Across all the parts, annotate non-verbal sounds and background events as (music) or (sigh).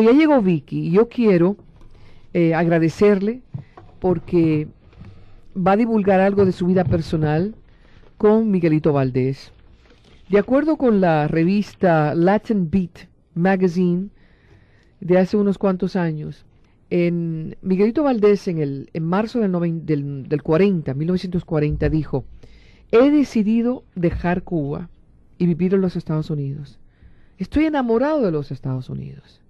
Ya llegó Vicky y yo quiero eh, agradecerle porque va a divulgar algo de su vida personal con Miguelito Valdés. De acuerdo con la revista Latin Beat Magazine de hace unos cuantos años, en Miguelito Valdés en, el, en marzo del, noven- del, del 40, 1940, dijo, he decidido dejar Cuba y vivir en los Estados Unidos. Estoy enamorado de los Estados Unidos.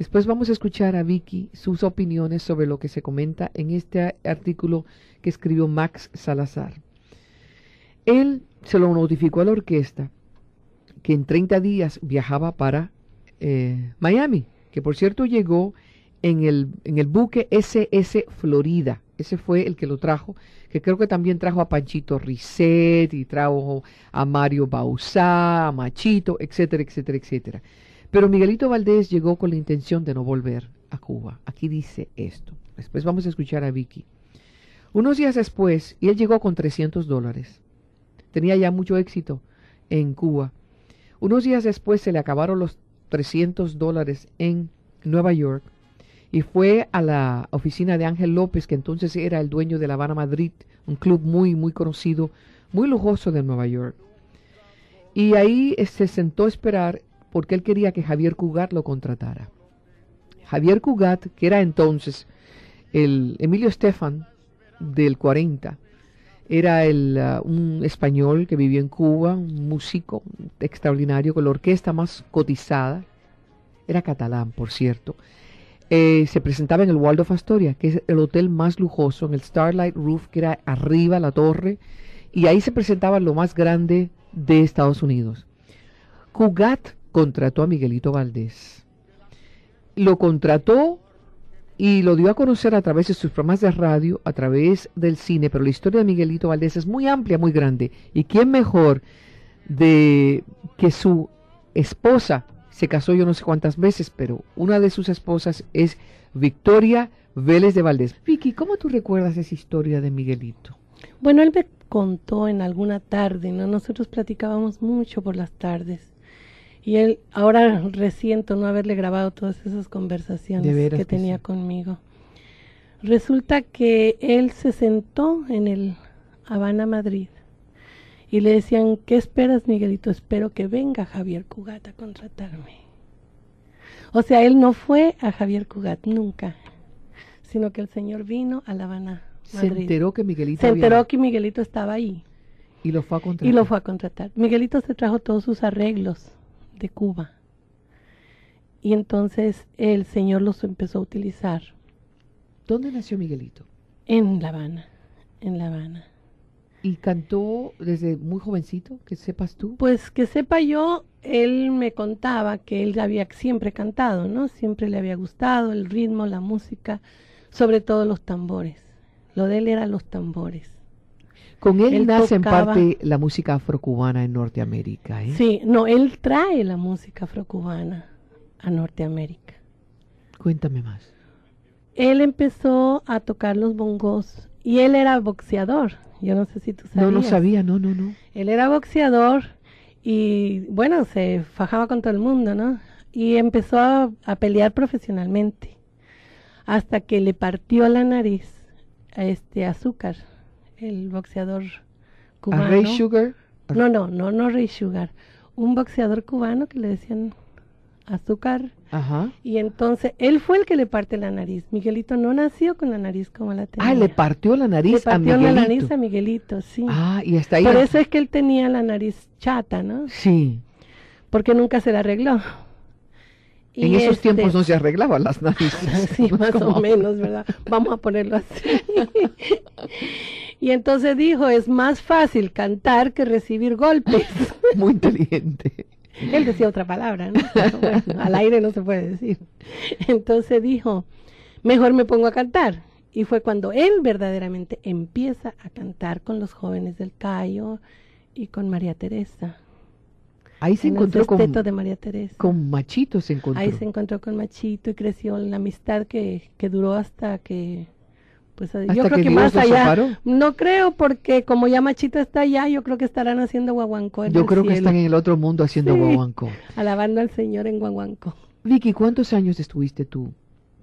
Después vamos a escuchar a Vicky sus opiniones sobre lo que se comenta en este artículo que escribió Max Salazar. Él se lo notificó a la orquesta que en 30 días viajaba para eh, Miami, que por cierto llegó en el, en el buque SS Florida. Ese fue el que lo trajo, que creo que también trajo a Panchito Risset y trajo a Mario Bausá, a Machito, etcétera, etcétera, etcétera. Pero Miguelito Valdés llegó con la intención de no volver a Cuba. Aquí dice esto. Después vamos a escuchar a Vicky. Unos días después, y él llegó con 300 dólares. Tenía ya mucho éxito en Cuba. Unos días después se le acabaron los 300 dólares en Nueva York y fue a la oficina de Ángel López, que entonces era el dueño de La Habana Madrid, un club muy, muy conocido, muy lujoso de Nueva York. Y ahí eh, se sentó a esperar porque él quería que Javier Cugat lo contratara. Javier Cugat, que era entonces el Emilio Estefan del 40, era el, uh, un español que vivió en Cuba, un músico extraordinario con la orquesta más cotizada, era catalán, por cierto. Eh, se presentaba en el Waldorf Astoria, que es el hotel más lujoso, en el Starlight Roof, que era arriba la torre, y ahí se presentaba lo más grande de Estados Unidos. Cugat contrató a Miguelito Valdés. Lo contrató y lo dio a conocer a través de sus programas de radio, a través del cine, pero la historia de Miguelito Valdés es muy amplia, muy grande. ¿Y quién mejor de que su esposa se casó yo no sé cuántas veces, pero una de sus esposas es Victoria Vélez de Valdés. Vicky, ¿cómo tú recuerdas esa historia de Miguelito? Bueno, él me contó en alguna tarde, ¿no? Nosotros platicábamos mucho por las tardes. Y él, ahora resiento no haberle grabado todas esas conversaciones veras que tenía sí. conmigo. Resulta que él se sentó en el Habana, Madrid, y le decían, ¿qué esperas, Miguelito? Espero que venga Javier Cugat a contratarme. O sea, él no fue a Javier Cugat nunca, sino que el señor vino a La Habana, Se Madrid. enteró que Miguelito Se había- enteró que Miguelito estaba ahí y lo fue a contratar. y lo fue a contratar. Miguelito se trajo todos sus arreglos de Cuba. Y entonces el señor los empezó a utilizar ¿Dónde nació Miguelito? en La Habana, en La Habana. Y cantó desde muy jovencito, que sepas tú. Pues que sepa yo, él me contaba que él había siempre cantado, ¿no? Siempre le había gustado el ritmo, la música, sobre todo los tambores. Lo de él era los tambores. Con él, Él nace en parte la música afrocubana en Norteamérica. ¿eh? Sí, no, él trae la música afrocubana a Norteamérica. Cuéntame más. él empezó a tocar los bongos y él era boxeador. Yo no sé si tú sabías. No, no sabía, no, no, no. Él era boxeador y bueno, se fajaba con todo el mundo, ¿no? Y empezó a, a pelear profesionalmente hasta que le partió la nariz a este azúcar, el boxeador cubano. ¿A Ray Sugar? No, no, no, no Ray Sugar. Un boxeador cubano que le decían azúcar. Ajá. Y entonces él fue el que le parte la nariz. Miguelito no nació con la nariz como la tenía. Ah, le partió la nariz Le partió a la Miguelito. nariz a Miguelito, sí. Ah, y hasta ahí. Por eso es que él tenía la nariz chata, ¿no? Sí. Porque nunca se la arregló. En esos este- tiempos no se arreglaban las narices. (laughs) Sí, (laughs) más o menos, ¿verdad? Vamos a ponerlo así. (laughs) y entonces dijo, es más fácil cantar que recibir golpes. (laughs) Muy inteligente. Él decía otra palabra, ¿no? Pero bueno, al aire no se puede decir. Entonces dijo, mejor me pongo a cantar. Y fue cuando él verdaderamente empieza a cantar con los jóvenes del Cayo y con María Teresa. Ahí se en el encontró con, de María Teresa. con Machito, se encontró. Ahí se encontró con Machito y creció la amistad que, que duró hasta que, pues yo creo que más allá. No creo porque como ya Machito está allá, yo creo que estarán haciendo guaguancó. en Yo el creo que están en el otro mundo haciendo Sí. guaguancó. Alabando al Señor en guaguancó. Vicky, ¿cuántos años estuviste tú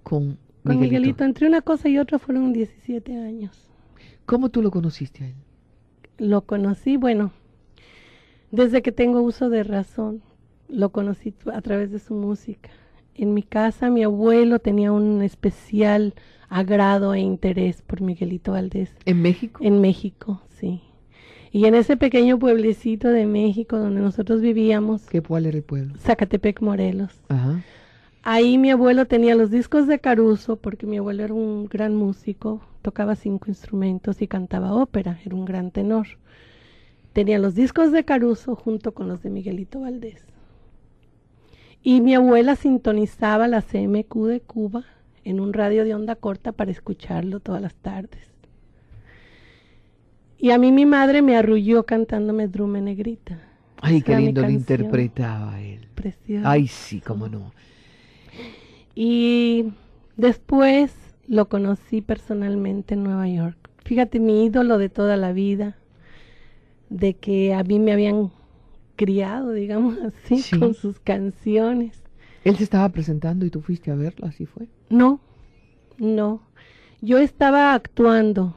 con Con Miguelito? Miguelito, entre una cosa y otra fueron 17 años. ¿Cómo tú lo conociste a él? Lo conocí, bueno, desde que tengo uso de razón, lo conocí a través de su música. En mi casa mi abuelo tenía un especial agrado e interés por Miguelito Valdés. ¿En México? En México, sí. Y en ese pequeño pueblecito de México donde nosotros vivíamos, ¿Qué cuál era el pueblo? Zacatepec, Morelos, Ajá. Ahí mi abuelo tenía los discos de Caruso, porque mi abuelo era un gran músico, tocaba cinco instrumentos y cantaba ópera, era un gran tenor. Tenía los discos de Caruso junto con los de Miguelito Valdés. Y mi abuela sintonizaba la CMQ de Cuba en un radio de onda corta para escucharlo todas las tardes. Y a mí mi madre me arrulló cantándome Drume Negrita. Ay, qué lindo lo interpretaba él. Preciosa. Ay, sí, cómo no. Y después lo conocí personalmente en Nueva York. Fíjate, mi ídolo de toda la vida, de que a mí me habían criado, digamos (laughs) así, Sí. con sus canciones. Él se estaba presentando y tú fuiste a verlo, así fue. No, no. Yo estaba actuando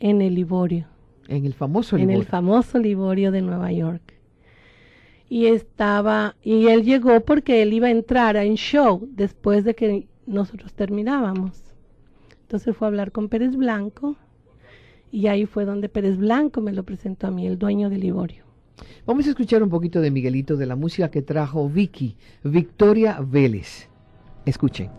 en el Liborio, En el famoso en el Liborio. famoso Liborio de Nueva York. Y estaba, y él llegó porque él iba a entrar en show después de que nosotros terminábamos. Entonces fue a hablar con Pérez Blanco y ahí fue donde Pérez Blanco me lo presentó a mí, el dueño del Liborio. Vamos a escuchar un poquito de Miguelito, de la música que trajo Vicky, Victoria Vélez. Escuchen.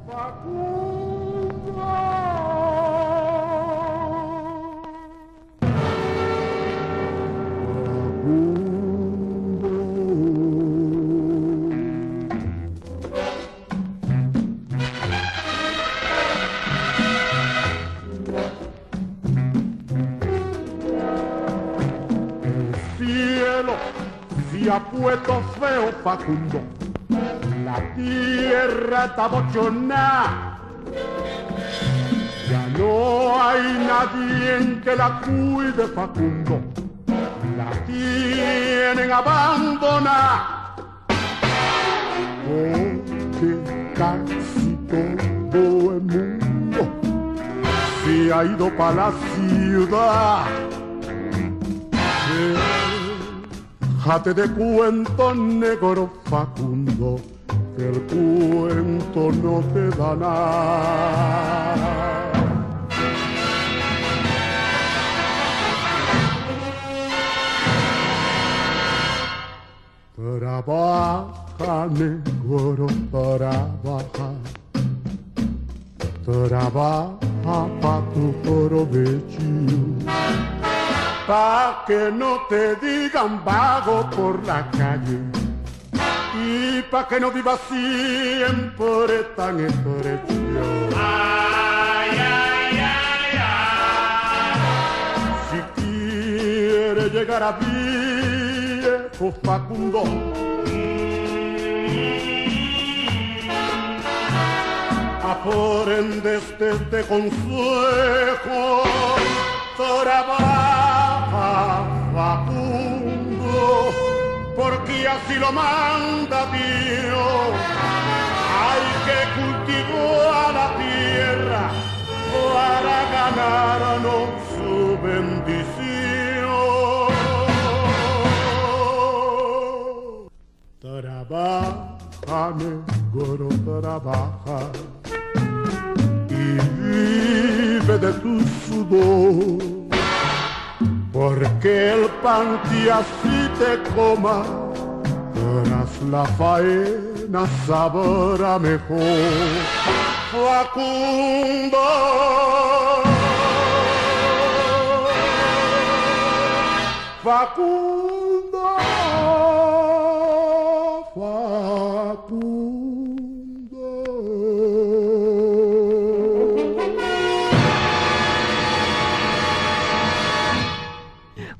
Se ha puesto feo Facundo. La tierra está bochona. Ya no hay nadie que la cuide Facundo. La tienen abandonada. Porque casi todo el mundo se ha ido para la ciudad. Déjate de cuento negro Facundo, que el cuento no te da nada. Trabaja negro, trabaja. Trabaja pa' tu provecho pa' que no te digan vago por la calle y pa' que no vivas siempre tan estrecho. Ay, ay, ay, ay. Si quiere llegar a viejo Facundo, aprendes de este consejo, trabaja Facundo, porque así lo manda Dios. Hay que cultivar la tierra para ganarnos su bendición. Trabaja, negro, trabaja y vive de tu sudor. Porque el pan que así te coma, tras la faena sabrá mejor. Facundo. Facundo.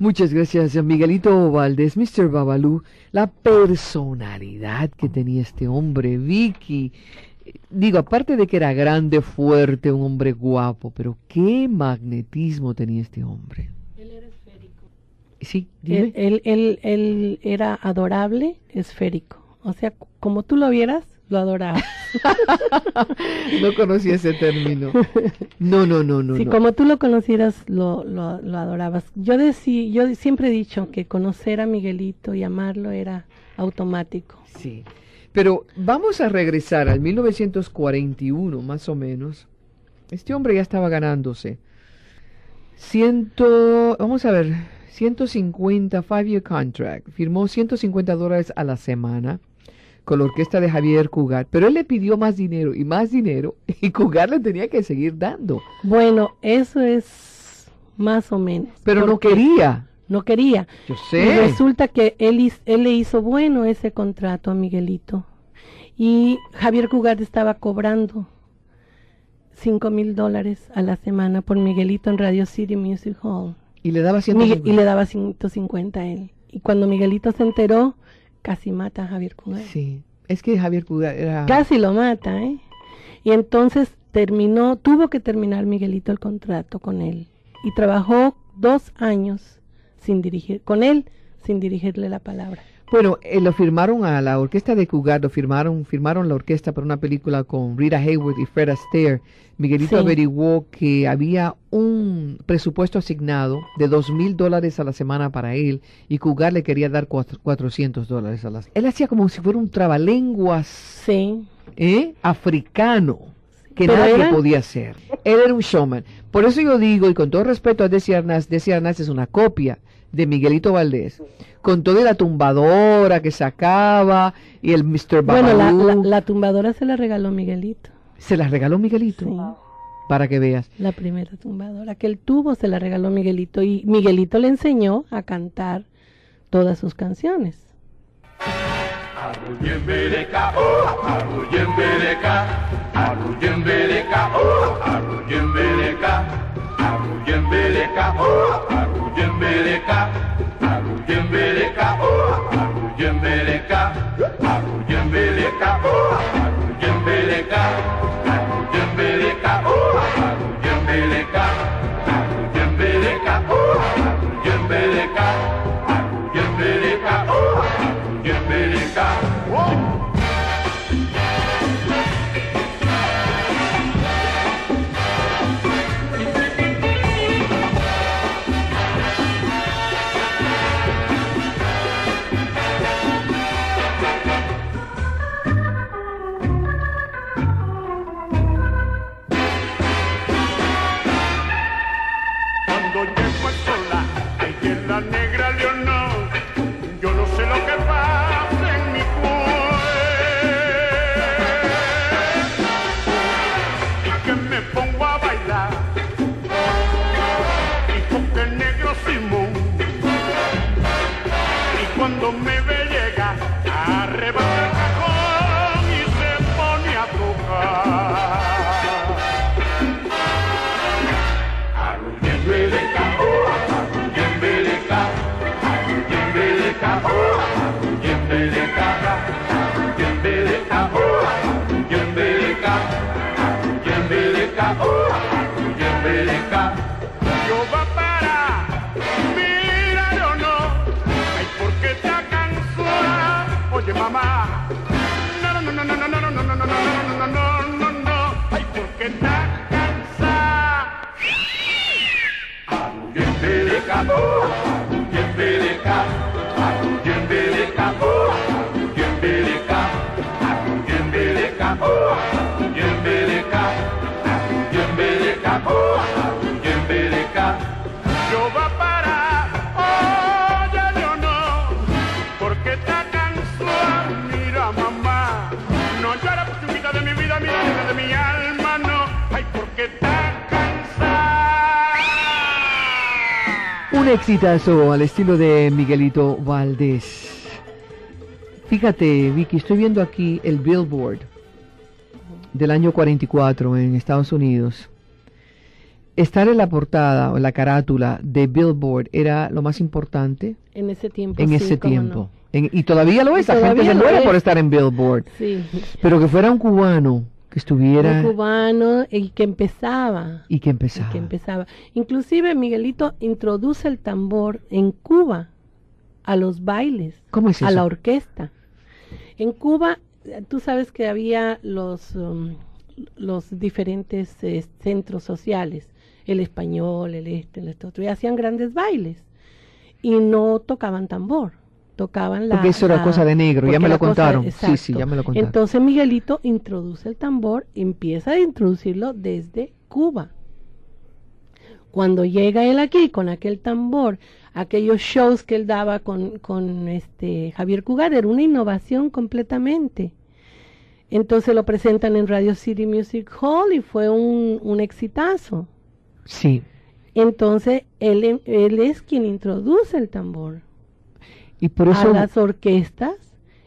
Muchas gracias, Miguelito Valdés, Mr. Babalú. La personalidad que tenía este hombre, Vicky. Digo, aparte de que era grande, fuerte, un hombre guapo, pero qué magnetismo tenía este hombre. Él era esférico. Sí, dime. Él, él, él, él era adorable, esférico. O sea, como tú lo vieras, lo adorabas. (laughs) No conocía ese término. No, no, no, no. si no. como tú lo conocieras, lo, lo, lo adorabas. Yo, decí, yo siempre he dicho que conocer a Miguelito y amarlo era automático. Sí. Pero vamos a regresar al 1941, más o menos. Este hombre ya estaba ganándose. Ciento, vamos a ver, 150 five-year contract. Firmó 150 dólares a la semana con la orquesta de Javier Cugat. Pero él le pidió más dinero y más dinero (laughs) y Cugat le tenía que seguir dando. Bueno, eso es más o menos. Pero no quería. No quería. Yo Y sé. resulta que él, le hizo bueno ese contrato a Miguelito. Y Javier Cugat estaba cobrando cinco mil dólares a la semana por Miguelito en Radio City Music Hall. Y le daba Migue- 150. y le daba 150 a él. Y cuando Miguelito se enteró, casi mata a Javier Cugat. Sí. Es que Javier Cugat era... Casi lo mata, ¿eh? Y entonces terminó, tuvo que terminar Miguelito el contrato con él. Y trabajó dos años sin dirigir, con él, sin dirigirle la palabra. Bueno, eh, lo firmaron a la orquesta de Cugat, lo firmaron, firmaron la orquesta para una película con Rita Hayworth y Fred Astaire. Miguelito Sí. averiguó que había un presupuesto asignado de dos mil dólares a la semana para él y Cugat le quería dar cuatro- 400 dólares a la semana. Él hacía como si fuera un trabalenguas Sí, ¿eh? africano que Pero nadie era- podía hacer. Él era un showman. Por eso yo digo, y con todo respeto a Desi Arnaz, Desi Arnaz es una copia de Miguelito Valdés, con toda la tumbadora que sacaba y el Mr. bueno, la, Babalú. la, la tumbadora se la regaló Miguelito. Se la regaló Miguelito, Sí, para que veas. la primera tumbadora que él tuvo se la regaló Miguelito. Y Miguelito le enseñó a cantar todas sus canciones. arujembeleka oh arujembeleka arujembeleka oh arujembeleka arujembeleka oh Stop! Un exitazo al estilo de Miguelito Valdés. Fíjate, Vicky, estoy viendo aquí el Billboard del año 44 en Estados Unidos. Estar en la portada o en la carátula de Billboard era lo más importante En ese tiempo. en sí, ese tiempo. no. En- y todavía lo es, la gente se muere es. por estar en Billboard. Sí. Pero que fuera un cubano que estuviera cubano y que empezaba. y que y empezara. que empezaba. Inclusive Miguelito introduce el tambor en Cuba a los bailes, ¿Cómo es a eso? la orquesta. En Cuba, eh, tú sabes que había los, um, los diferentes eh, centros sociales, el español, el este, el este otro, y hacían grandes bailes. Y no tocaban tambor, tocaban la... Porque eso era la- cosa de negro, ya me lo contaron. Sí, sí, ya me lo contaron. Entonces Miguelito introduce el tambor, empieza a introducirlo desde Cuba. Cuando llega él aquí con aquel tambor, aquellos shows que él daba con, con este Javier Cugat, era una innovación completamente. Entonces lo presentan en Radio City Music Hall y fue un, un exitazo. Sí. Entonces él, él es quien introduce el tambor Y por a eso las orquestas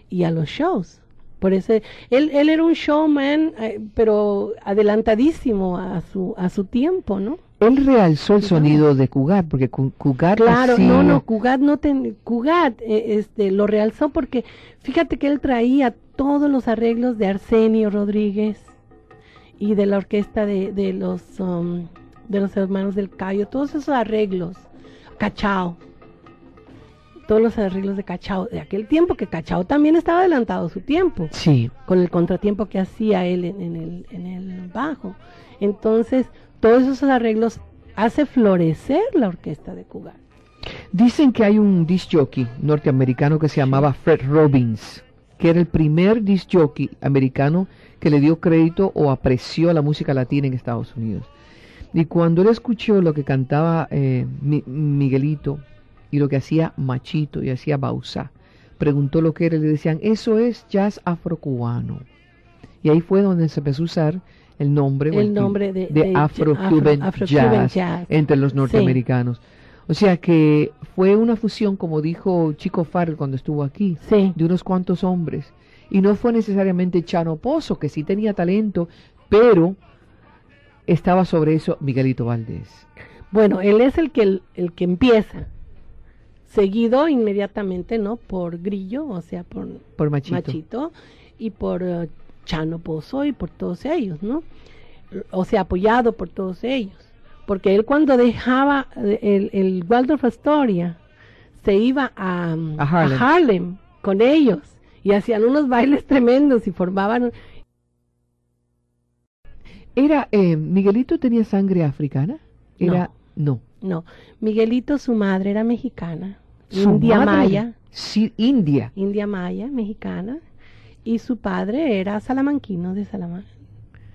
y a los shows. Por eso él, él era un showman, eh, pero adelantadísimo a su a su tiempo, ¿no? él realzó el sonido de Cugat, porque Cu- Cugat Claro, no, no, Cugat no ten, Cugat eh, este lo realzó porque fíjate que él traía todos los arreglos de Arsenio Rodríguez y de la orquesta de, de los um, de los hermanos del Cayo, todos esos arreglos, Cachao, todos los arreglos de Cachao de aquel tiempo que Cachao también estaba adelantado su tiempo Sí, con el contratiempo que hacía él en, en el, en el bajo. Entonces, todos esos arreglos hace florecer la orquesta de Cugat. dicen que hay un disc jockey norteamericano que se llamaba Fred Robbins, que era el primer disc jockey americano que le dio crédito o apreció la música latina en Estados Unidos. Y cuando él escuchó lo que cantaba eh, Mi- Miguelito y lo que hacía Machito y hacía Bausa, preguntó lo que era y le decían, eso es jazz afrocubano. Y ahí fue donde se empezó a usar el nombre, El nombre de- de de Afro-Cuban Afro- Afro-Cuban jazz, jazz. entre los Sí. norteamericanos. O sea que fue una fusión, como dijo Chico Farrell cuando estuvo aquí, Sí, de unos cuantos hombres. Y no fue necesariamente Chano Pozo, que sí tenía talento, pero estaba sobre eso Miguelito Valdés. bueno, él es el que, el, el que empieza, seguido inmediatamente, ¿no? Por Grillo, o sea, por Por Machito. Machito, y por eh, Chano Pozo y por todos ellos, ¿no? O sea, apoyado por todos ellos. Porque él cuando dejaba eh, el, el Waldorf Astoria, se iba a, A Harlem. Harlem con ellos y hacían unos bailes tremendos y formaban... Era, eh, Miguelito tenía sangre africana. Era, no. No, Miguelito, su madre era mexicana, Su india madre- maya, Sí, India. india maya, mexicana, y su padre era salamanquino de Salamanca,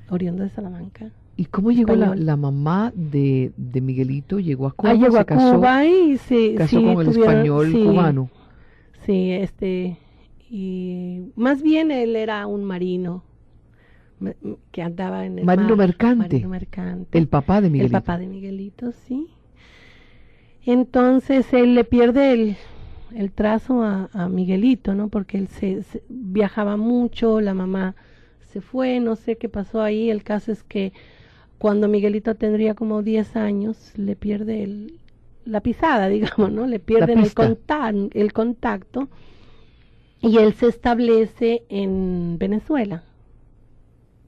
oriundo de Salamanca. ¿Y cómo llegó la, la mamá de, de Miguelito? Llegó a Cuba, Ah, llegó se a casó, Cuba y se casó sí, con el español sí, cubano. Sí, este, y más bien él era un marino que andaba en el Marino mar, mercante. marino mercante. El papá de El Miguelito. papá de Miguelito, sí. Entonces él le pierde el, el trazo a, a Miguelito, ¿no? Porque él se, se- viajaba mucho, la mamá se fue, no sé qué pasó ahí. El caso es que cuando Miguelito tendría como 10 años, le pierde el, la pisada, (laughs) digamos, ¿no? Le pierden el, el contacto y él se establece en Venezuela.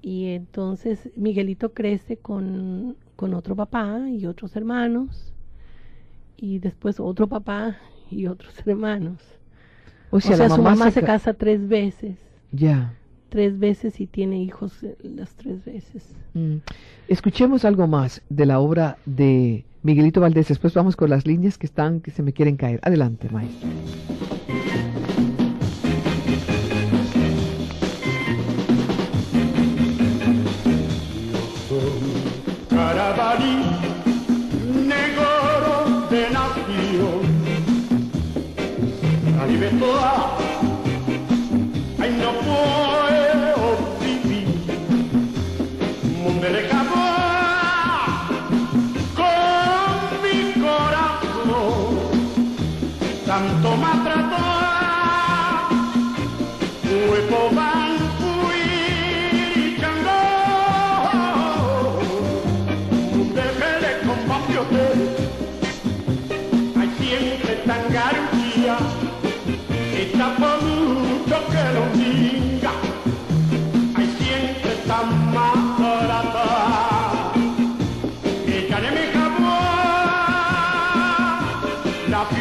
Y entonces Miguelito crece con, con otro papá y otros hermanos. Y después otro papá y otros (laughs) hermanos. O O sea, la su mamá, mamá se se ca- casa tres veces. Ya. Tres veces y tiene hijos eh, las tres veces. Mm. Escuchemos algo más de la obra de Miguelito Valdés. Después vamos con las líneas que están, que se me quieren caer. Adelante, maestro. Ahí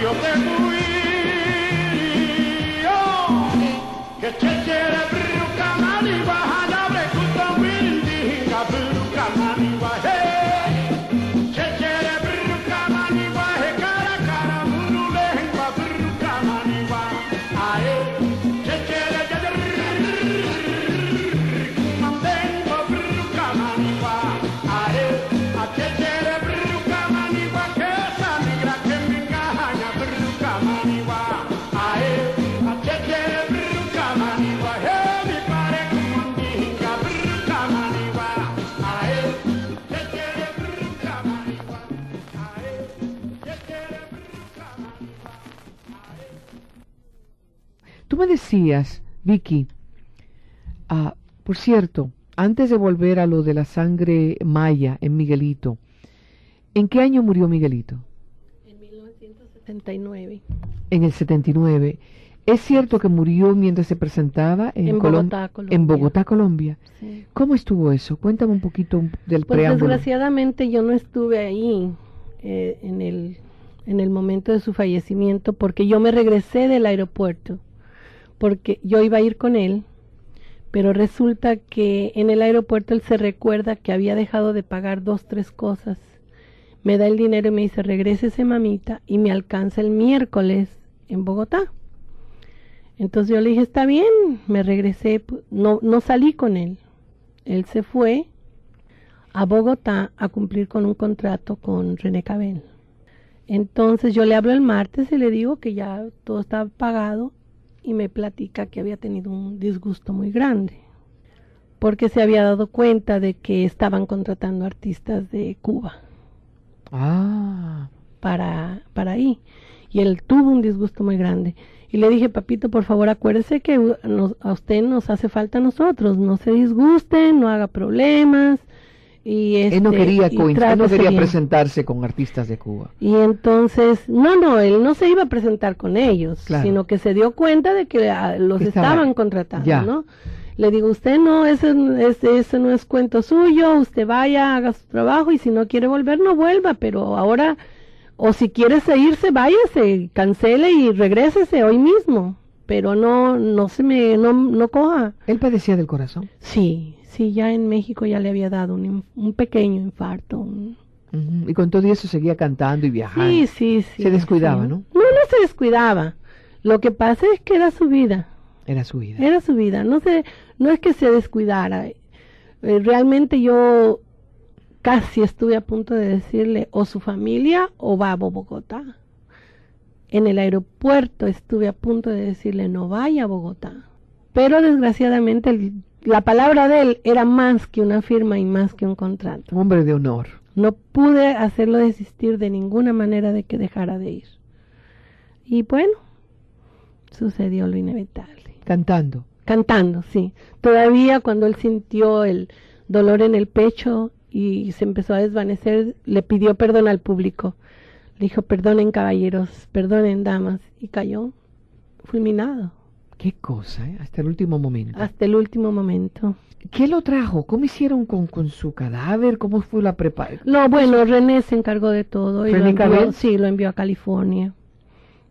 la fiote muy, que che quiere bruca maniba, hanabre kuta windiga bruca maniba, Tú me decías, Vicky, ah, por cierto, antes de volver a lo de la sangre maya en Miguelito, ¿en qué año murió Miguelito? En 1979. En el 79. ¿Es cierto que murió mientras se presentaba en, En Colom- Bogotá, Colombia. En Bogotá, Colombia. Sí. ¿Cómo estuvo eso? Cuéntame un poquito del Pues preámbulo. desgraciadamente yo no estuve ahí eh, en, el, en el momento de su fallecimiento porque yo me regresé del aeropuerto porque yo iba a ir con él, pero resulta que en el aeropuerto él se recuerda que había dejado de pagar dos, tres cosas. Me da el dinero y me dice, regrésese mamita y me alcanza el miércoles en Bogotá. Entonces yo le dije, está bien, me regresé, no, no salí con él. Él se fue a Bogotá a cumplir con un contrato con René Cabel. Entonces yo le hablo el martes y le digo que ya todo estaba pagado y me platica que había tenido un disgusto muy grande porque se había dado cuenta de que estaban contratando artistas de Cuba Ah, para, para ahí. Y él tuvo un disgusto muy grande. Y le dije, papito, por favor, acuérdese que nos- a usted nos hace falta a nosotros. No se disguste, no haga problemas. Y él no este, quería, y él no quería bien". presentarse con artistas de Cuba. Y entonces, no, no, él no se iba a presentar con ellos, Claro. sino que se dio cuenta de que ah, los estaba- estaban contratando, ya. ¿no? Le digo, usted no, ese, ese, ese no es cuento suyo, usted vaya, haga su trabajo y si no quiere volver, no vuelva, pero ahora, o si quiere irse, váyase, cancele y regrésese hoy mismo, pero no, no se me, no, no coja. Él padecía del corazón. Sí, sí, ya en México ya le había dado un, un pequeño infarto, un, Y con todo eso seguía cantando y viajando. Sí, sí, sí. Se descuidaba, sí. ¿no? No, no se descuidaba. Lo que pasa es que era su vida, Era su vida. era su vida. No se, no es que se descuidara. Eh, realmente yo casi estuve a punto de decirle o su familia o va a Bogotá. En el aeropuerto estuve a punto de decirle no vaya a Bogotá. Pero desgraciadamente el- la palabra de él era más que una firma y más que un contrato. Hombre de honor. No pude hacerlo desistir de ninguna manera de que dejara de ir. Y bueno, sucedió lo inevitable. Cantando. Cantando, sí. Todavía cuando él sintió el dolor en el pecho y se empezó a desvanecer, le pidió perdón al público. Le dijo, perdonen caballeros, perdonen damas, y cayó fulminado. Qué cosa, ¿eh? Hasta el último momento. hasta el último momento. ¿Qué lo trajo? ¿Cómo hicieron con, con su cadáver? ¿Cómo fue la preparación? No, bueno, René se encargó de todo. y lo ¿René envió- sí, lo envió a California.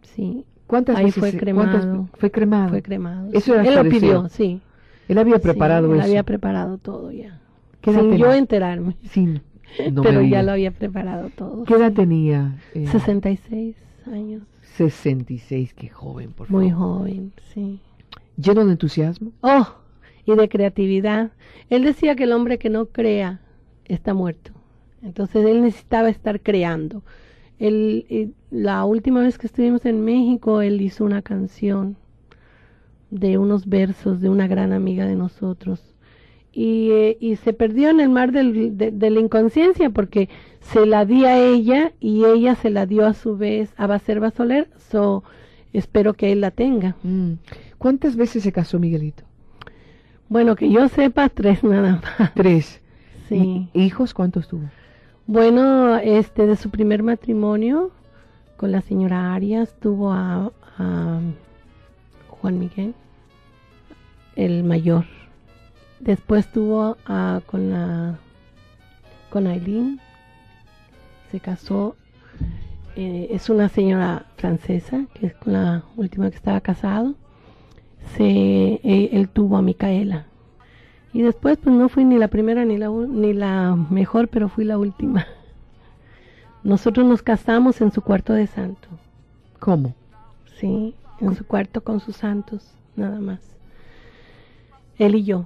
Sí, ¿Cuántas Ahí veces fue cremado. cuántas- fue cremado. fue cremado. Eso sí. era Él lo pidió, sí. Él había preparado Sí, él eso. había preparado todo ya. ¿Qué edad Sin yo enterarme. Sin- (laughs) no pero ya lo había preparado todo. ¿Qué edad tenía? Eh, 66 años. 66, qué joven, por favor. Muy joven, sí. Lleno de entusiasmo. Oh, y de creatividad. Él decía que el hombre que no crea está muerto. Entonces él necesitaba estar creando. Él, la última vez que estuvimos en México, él hizo una canción de unos versos de una gran amiga de nosotros. Y, eh, y se perdió en el mar del- de, de la inconsciencia porque se la di a ella y ella se la dio a su vez a Baserva Soler. So, espero que él la tenga. Mm. ¿Cuántas veces se casó Miguelito? Bueno, que yo sepa, tres nada más. Tres. (laughs) Sí. ¿Y- ¿Hijos cuántos tuvo? Bueno, este, de su primer matrimonio con la señora Arias tuvo a, a Juan Miguel, el mayor. Después tuvo a, con la con Aileen, se casó. eh, es una señora francesa, que es con la última que estaba casado. Se, eh, él tuvo a Micaela. Y después, pues no fui ni la primera ni la, ni la mejor, pero fui la última. Nosotros nos casamos en su cuarto de santo, ¿Cómo? sí, en su cuarto con sus santos, nada más. Él y yo,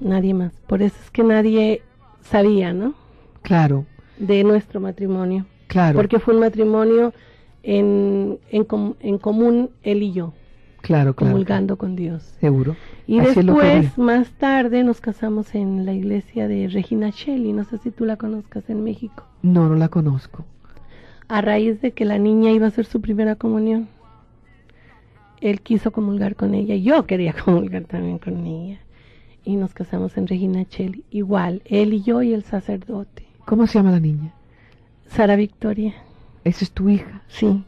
nadie más. Por eso es que nadie sabía, ¿no? Claro, De nuestro matrimonio. claro, Porque fue un matrimonio en, en, com- en común él y yo, claro, claro. comulgando con Dios. Seguro. Y Así después, más tarde, nos casamos en la iglesia de Regina Shelley. No sé si tú la conozcas en México. No, no la conozco. A raíz de que la niña iba a hacer su primera comunión, él quiso comulgar con ella. Yo quería (laughs) comulgar también con ella. Y nos casamos en Regina Shelley. Igual, él y yo y el sacerdote. ¿Cómo se llama la niña? Sara Victoria. Esa es tu hija, Sí.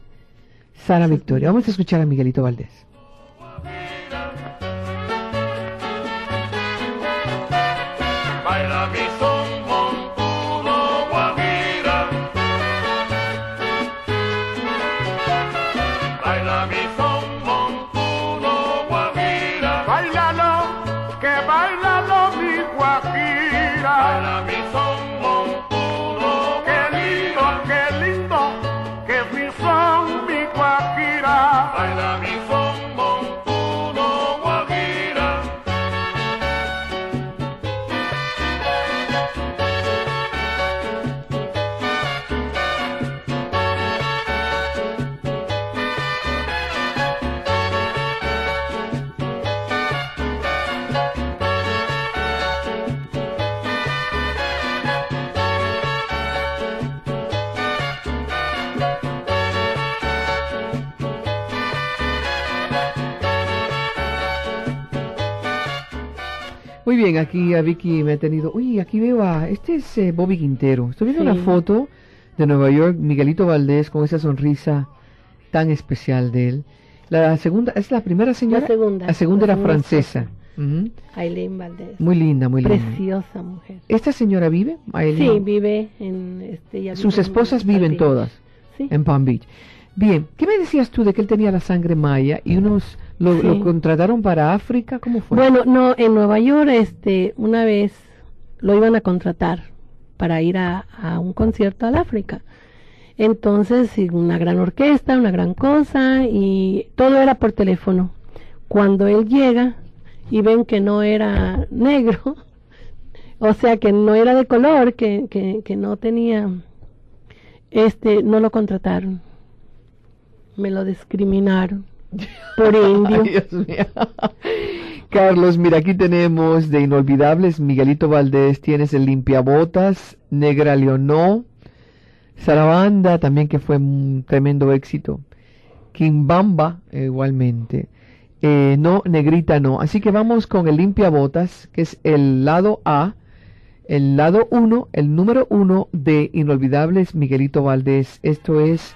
Sara Victoria. Vamos a escuchar a Miguelito Valdés. Muy bien, aquí a Vicky me ha tenido. Uy, aquí veo a. Este es eh, Bobby Quintero. Estoy viendo Sí. una foto de Nueva York, Miguelito Valdés, con esa sonrisa tan especial de él. La segunda, ¿es la primera señora? La segunda. La segunda La era segunda francesa. Ujú. Aileen Valdés. Muy linda, muy linda. Preciosa mujer. ¿Esta señora vive? Aileen? Sí, vive en este. Sus vive esposas viven todas Sí. en Palm Beach. Bien, ¿qué me decías tú de que él tenía la sangre maya y unos lo, Sí. lo contrataron para África? ¿Cómo fue? Bueno, no, en Nueva York, este, una vez lo iban a contratar para ir a, a un concierto al África. Entonces, una gran orquesta, una gran cosa, y todo era por teléfono. Cuando él llega y ven que no era (laughs) negro, o sea, que no era de color, que, que, que no tenía, este, no lo contrataron. Me lo discriminaron por (laughs) Dios mío. Carlos, mira, aquí tenemos de inolvidables Miguelito Valdés, tienes el limpiabotas, Negra Leonó, Sarabanda también que fue un tremendo éxito, Kimbamba igualmente, Eh, no, Negrita no, así que vamos con el limpiabotas, que es el lado A, el lado 1, el número 1 de inolvidables Miguelito Valdés, esto es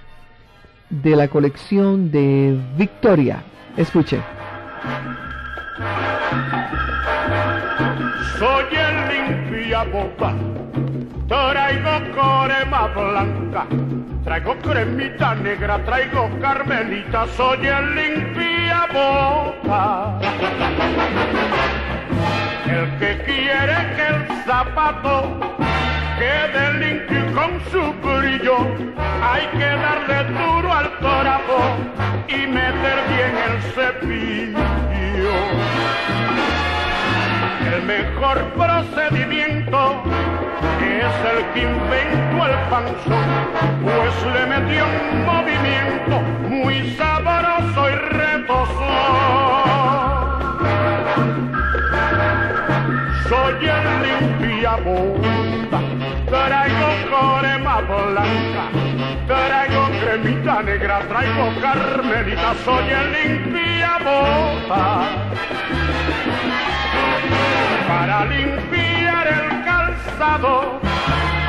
de la colección de Victoria. Escuche. Soy el limpia boca, traigo crema blanca, traigo cremita negra, traigo carmelita, soy el limpia boca. El que quiere que el zapato quede limpio y con su brillo, hay que darle duro al torapo y meter bien el cepillo. El mejor procedimiento es el que inventó el panzón, pues le metió un movimiento muy sabroso y retoso. Soy el crema blanca, traigo cremita negra, traigo carmelita, soy el limpiabota. Para limpiar el calzado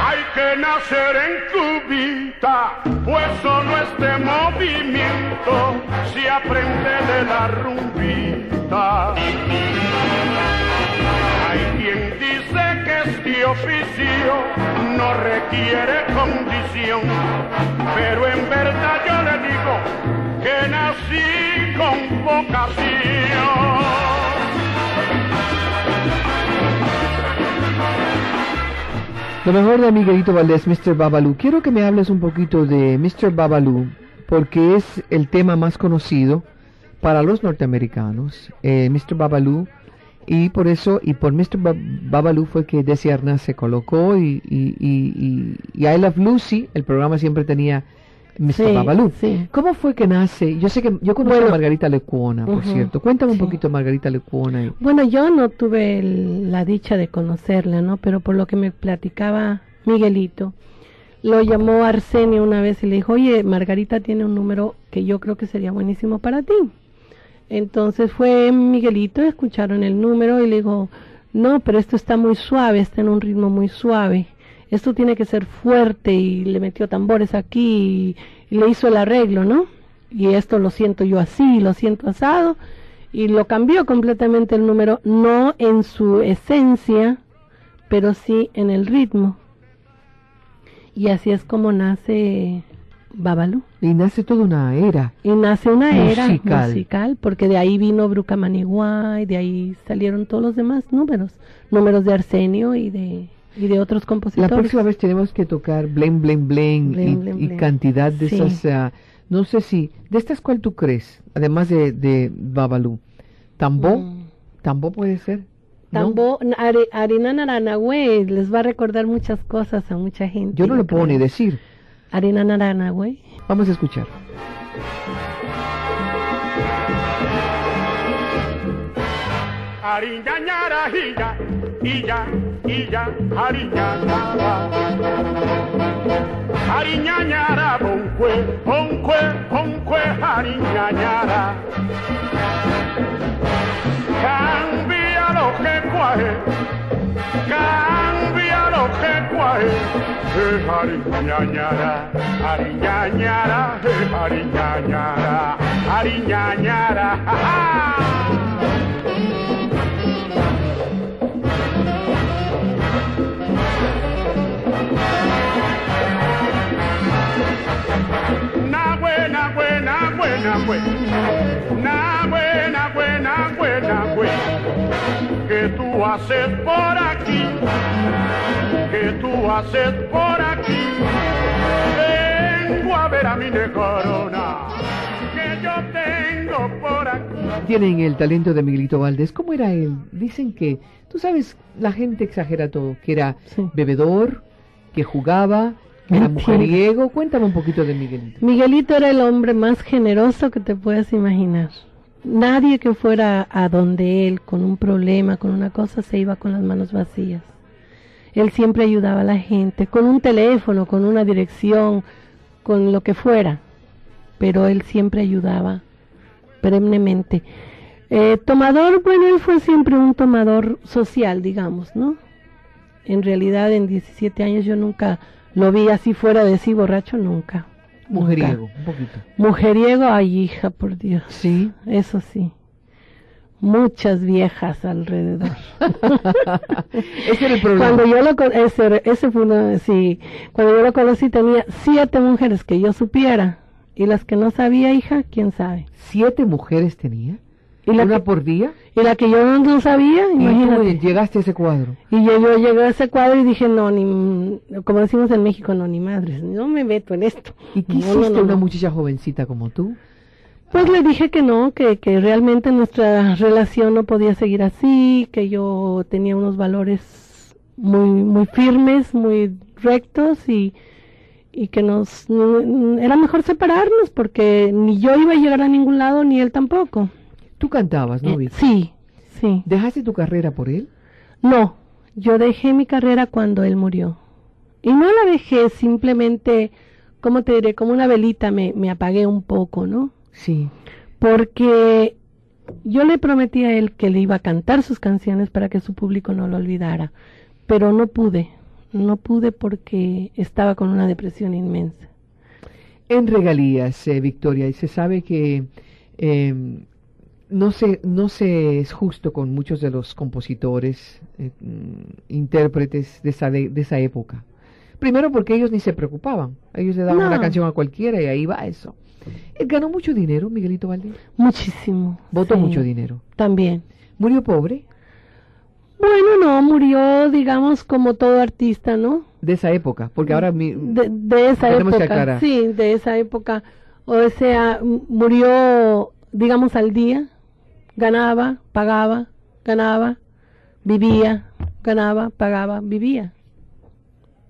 hay que nacer en cubita, pues solo este movimiento se aprende de la rumbita. Este oficio no requiere condición, pero en verdad yo le digo que nací con vocación. Lo mejor de Miguelito Valdés, Mr. Babalu. Quiero que me hables un poquito de Mr. Babalu, porque es el tema más conocido para los norteamericanos, eh, Mr. Babalu, y por eso, y por Mr. Ba- Babalu fue que Desi Arnaz se colocó, y, y, y, y, I Love Lucy, el programa siempre tenía Mr. Sí, Babalu. sí. ¿Cómo fue que nace? Yo sé que, yo conozco Bueno. a Margarita Lecuona, por cierto. Cuéntame un poquito, Margarita Lecuona. Bueno, yo no tuve el- la dicha de conocerla, ¿no? Pero por lo que me platicaba Miguelito, lo llamó Arsenio una vez y le dijo, oye, Margarita tiene un número que yo creo que sería buenísimo para ti. Entonces fue Miguelito, escucharon el número y le dijo, no, pero esto está muy suave, está en un ritmo muy suave. Esto tiene que ser fuerte y le metió tambores aquí y, y le hizo el arreglo, ¿no? Y esto lo siento yo así, lo siento asado y lo cambió completamente el número, no en su esencia, pero sí en el ritmo. Y así es como nace Babalu. Y nace toda una era. Y nace una era Musical. porque de ahí vino Bruca Maniguay, de ahí salieron todos los demás números, números de Arsenio y de, y de otros La compositores. próxima vez tenemos que tocar Blame, Blame, Blame, y, y cantidad de Sí. esas, ah, no sé si, de estas cuál tú crees, además de, de Babalu. ¿Tambó? Mm. ¿Tambó puede ser? ¿No? Tambo, Are- Arina Naranagüey les va a recordar muchas cosas a mucha gente. Yo no lo puedo ni decir. Arina Naranagüey. Vamos a escuchar. Ariñañara, illa, illa, illa, ariñañara. Ariñañara, bonque, bonque, bonque, ariñañara. Cambia lo que cuaje, cambia lo que cuaje. Ariñañara, ariñañara, ariñañara, ariñañara. Na buena, buena, buena, buena. Na buena, buena, buena, buena. Que tú haces por aquí? Que tú haces por aquí? Vengo a ver a mi que yo tengo por aquí. Tienen el talento de Miguelito Valdés. ¿Cómo era él? Dicen que, tú sabes, la gente exagera todo, que era Sí. bebedor, que jugaba, que era mujeriego. Cuéntame un poquito de Miguelito. Miguelito era el hombre más generoso que te puedas imaginar. Nadie que fuera a donde él con un problema, con una cosa, se iba con las manos vacías. Él siempre ayudaba a la gente, con un teléfono, con una dirección, con lo que fuera. Pero él siempre ayudaba perennemente. Eh, tomador, bueno, él fue siempre un tomador social, digamos, ¿no? En realidad, en 17 años yo nunca lo vi así fuera de sí borracho, nunca. Mujeriego, Nunca. un poquito. Mujeriego, ay hija, por Dios. Sí. Eso sí. Muchas viejas alrededor. (laughs) Ese era el problema. Cuando yo lo ese, ese fue sí, cuando yo lo conocí tenía siete mujeres que yo supiera y las que no sabía, hija, quién sabe. ¿Siete mujeres tenía? Y la, ¿Una que, por día? y la que yo no, sabía, ¿Y tú imagínate. llegaste a ese cuadro? Y yo, yo llegué a ese cuadro y dije, no, ni, como decimos en México, no, ni madres, no me meto en esto. ¿Y qué No, hiciste no, no, una muchacha jovencita como tú? Pues le dije que no, que, que realmente nuestra relación no podía seguir así, que yo tenía unos valores muy, muy firmes, muy rectos y, y que nos era mejor separarnos porque ni yo iba a llegar a ningún lado ni él tampoco. Tú cantabas, ¿no, Eh, sí, sí. ¿Dejaste tu carrera por él? No, yo dejé mi carrera cuando él murió. Y no la dejé simplemente, ¿cómo te diré? Como una velita me, me apagué un poco, ¿no? Sí. porque yo le prometí a él que le iba a cantar sus canciones para que su público no lo olvidara, pero no pude, no pude porque estaba con una depresión inmensa. En regalías, eh, Victoria, y se sabe que eh, no, se, no se es justo con muchos de los compositores, eh, mm, intérpretes de esa, de, de esa época. Primero porque ellos ni se preocupaban, ellos le daban No. una canción a cualquiera y ahí va eso. Ganó mucho dinero, Miguelito Valdés. Muchísimo. Votó sí, mucho dinero. También. Murió pobre Bueno, no, murió, digamos, como todo artista, ¿no? de esa época, porque ahora mi, De, de esa época. Sí, de esa época. O sea, murió, digamos, al día. Ganaba, pagaba, ganaba, vivía, ganaba, pagaba, vivía.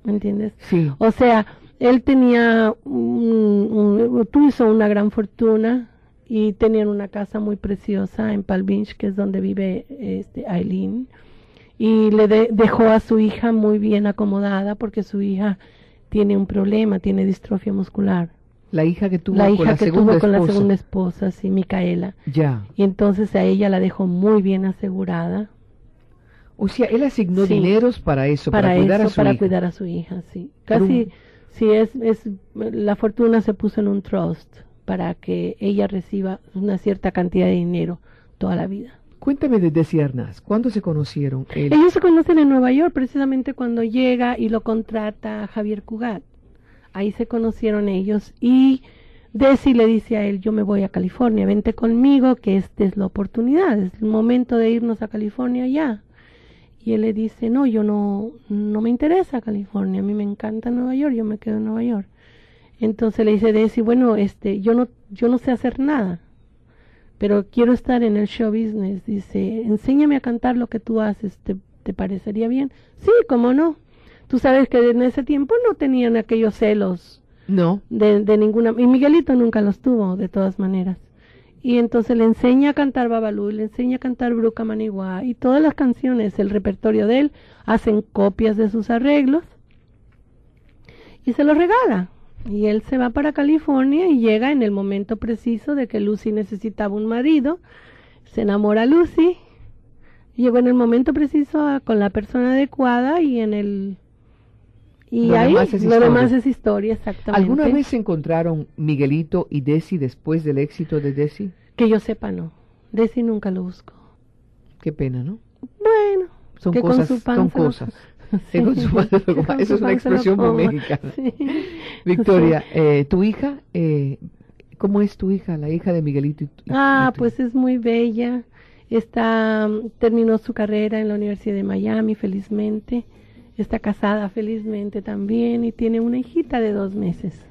¿Me entiendes? sí, O sea, él tenía, un, un- tuvo una gran fortuna y tenían una casa muy preciosa en Palm Beach, que es donde vive este Aileen. Y le de- dejó a su hija muy bien acomodada porque su hija tiene un problema, tiene distrofia muscular. la hija que tuvo la con hija la que segunda tuvo con la esposa. segunda esposa, sí, Micaela. Ya. Y entonces a ella la dejó muy bien asegurada O sea, él asignó Sí. dineros para eso, para, para, cuidar eso, a su para hija. cuidar a su hija, sí. Casi, sí, es, es, la fortuna se puso en un trust para que ella reciba una cierta cantidad de dinero toda la vida. Cuéntame de Desi Arnaz, ¿cuándo se conocieron? Ellos se conocen en Nueva York precisamente cuando llega y lo contrata Javier Cugat. Ahí se conocieron ellos y Desi le dice a él, yo me voy a California, vente conmigo, que esta es la oportunidad, es el momento de irnos a California ya. Y él le dice, no, yo no, no me interesa California, a mí me encanta Nueva York, yo me quedo en Nueva York. Entonces le dice Desi, bueno, este, yo no, yo no sé hacer nada, pero quiero estar en el show business. Dice, enséñame a cantar lo que tú haces, ¿te, te parecería bien? Sí, cómo no. Tú sabes que en ese tiempo no tenían aquellos celos No, de, de ninguna, y Miguelito nunca los tuvo, de todas maneras. Y entonces le enseña a cantar Babalú, le enseña a cantar Bruca Manigua y todas las canciones, el repertorio de él, hacen copias de sus arreglos y se los regala. Y él se va para California y llega en el momento preciso de que Lucy necesitaba un marido, se enamora Lucy, llegó en el momento preciso con la persona adecuada y en el... Y Lo ahí demás es lo demás es historia, exactamente. ¿alguna vez se encontraron Miguelito y Desi después del éxito de Desi? Que yo sepa, no. Desi nunca lo busco. Qué pena, ¿no? Bueno. Son que con cosas, su son lo- cosas. (laughs) Con su lo con Eso su es una expresión muy mexicana. Sí. (laughs) Victoria, eh, tu hija, eh, ¿cómo es tu hija, la hija de Miguelito? y- Ah, y tu- pues es muy bella. Está, mm, terminó su carrera en la Universidad de Miami, felizmente. Está casada felizmente también y tiene una hijita de dos meses.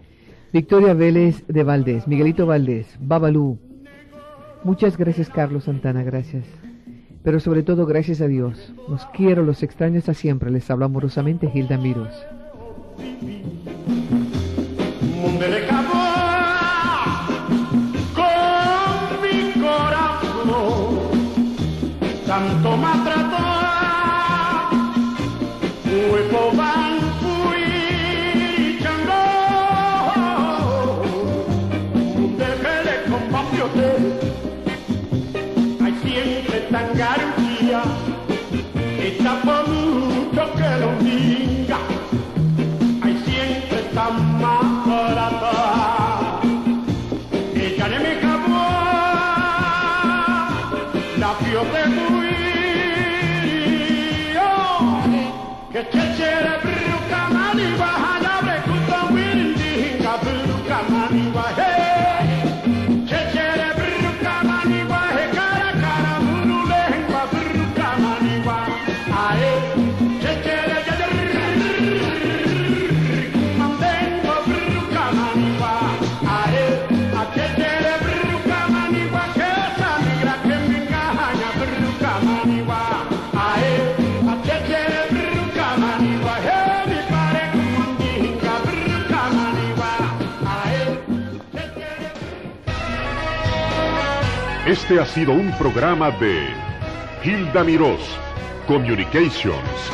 Victoria Vélez de Valdés, Miguelito Valdés, Babalú. Muchas gracias, Carlos Santana, gracias. Pero sobre todo, gracias a Dios. Los quiero, los extraño hasta siempre. Les habla amorosamente Hilda Miros. Con mi corazón, tanto maltrató, Este ha sido un programa de Hilda Mirós, Communications.